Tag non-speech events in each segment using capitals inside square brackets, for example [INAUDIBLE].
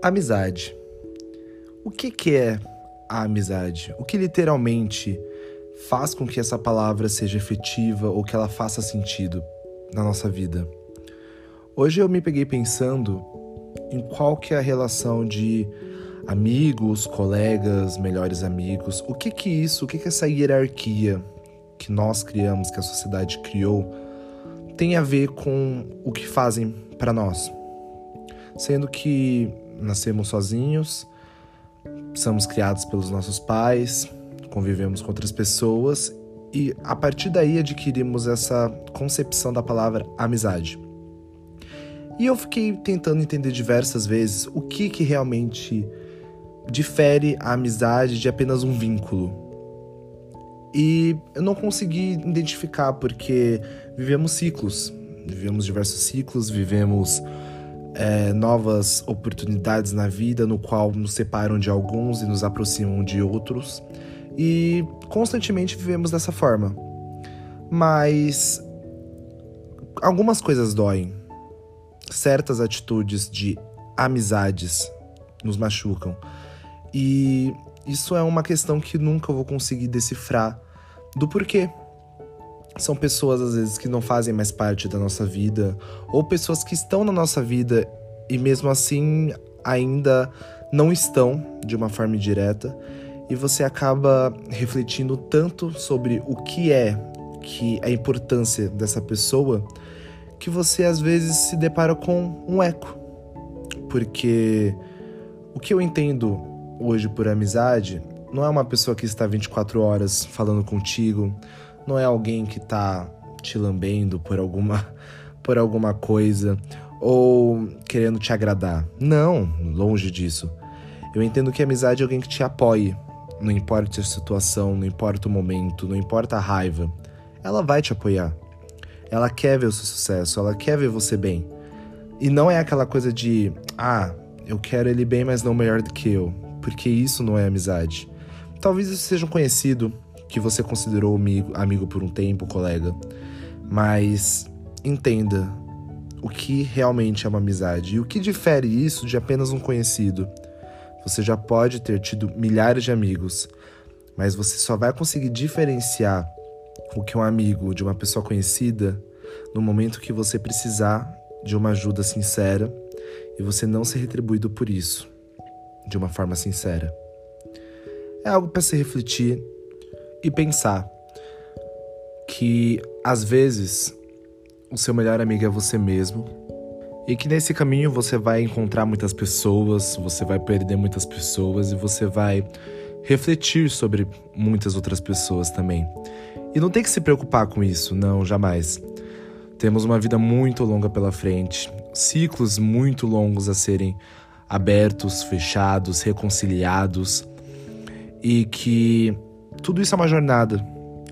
Amizade. O que, que é a amizade? O que literalmente faz com que essa palavra seja efetiva ou que ela faça sentido na nossa vida? Hoje eu me peguei pensando em qual que é a relação de amigos, colegas, melhores amigos. O que que isso, o que que essa hierarquia que nós criamos, que a sociedade criou, tem a ver com o que fazem para nós? Sendo que nascemos sozinhos, somos criados pelos nossos pais, convivemos com outras pessoas e a partir daí adquirimos essa concepção da palavra amizade. E eu fiquei tentando entender diversas vezes o que que realmente difere a amizade de apenas um vínculo. E eu não consegui identificar porque vivemos ciclos, vivemos diversos ciclos, vivemos é, novas oportunidades na vida, no qual nos separam de alguns e nos aproximam de outros. E constantemente vivemos dessa forma. Mas algumas coisas doem. Certas atitudes de amizades nos machucam. E isso é uma questão que nunca vou conseguir decifrar do porquê. São pessoas, às vezes, que não fazem mais parte da nossa vida, ou pessoas que estão na nossa vida e mesmo assim ainda não estão de uma forma direta, e você acaba refletindo tanto sobre o que é que a importância dessa pessoa que você às vezes se depara com um eco. Porque o que eu entendo hoje por amizade não é uma pessoa que está 24 horas falando contigo, não é alguém que está te lambendo por alguma, [LAUGHS] por alguma coisa ou querendo te agradar. Não, longe disso. Eu entendo que amizade é alguém que te apoie, não importa a situação, não importa o momento, não importa a raiva. Ela vai te apoiar. Ela quer ver o seu sucesso, ela quer ver você bem. E não é aquela coisa de, ah, eu quero ele bem, mas não melhor do que eu. Porque isso não é amizade. Talvez isso seja um conhecido, que você considerou amigo, amigo por um tempo, colega. Mas entenda o que realmente é uma amizade e o que difere isso de apenas um conhecido. Você já pode ter tido milhares de amigos, mas você só vai conseguir diferenciar o que é um amigo de uma pessoa conhecida no momento que você precisar de uma ajuda sincera e você não ser retribuído por isso de uma forma sincera. É algo para se refletir e pensar que às vezes o seu melhor amigo é você mesmo e que nesse caminho você vai encontrar muitas pessoas, você vai perder muitas pessoas e você vai refletir sobre muitas outras pessoas também. E não tem que se preocupar com isso, não, jamais. Temos uma vida muito longa pela frente, ciclos muito longos a serem abertos, fechados, reconciliados e que tudo isso é uma jornada.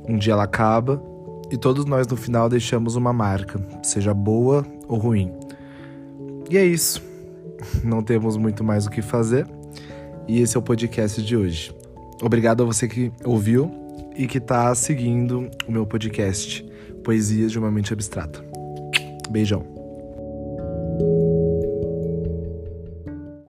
Um dia ela acaba e todos nós no final deixamos uma marca, seja boa ou ruim. E é isso. [LAUGHS] Não temos muito mais o que fazer. E esse é o podcast de hoje. Obrigado a você que ouviu e que está seguindo o meu podcast Poesias de uma Mente Abstrata. Beijão.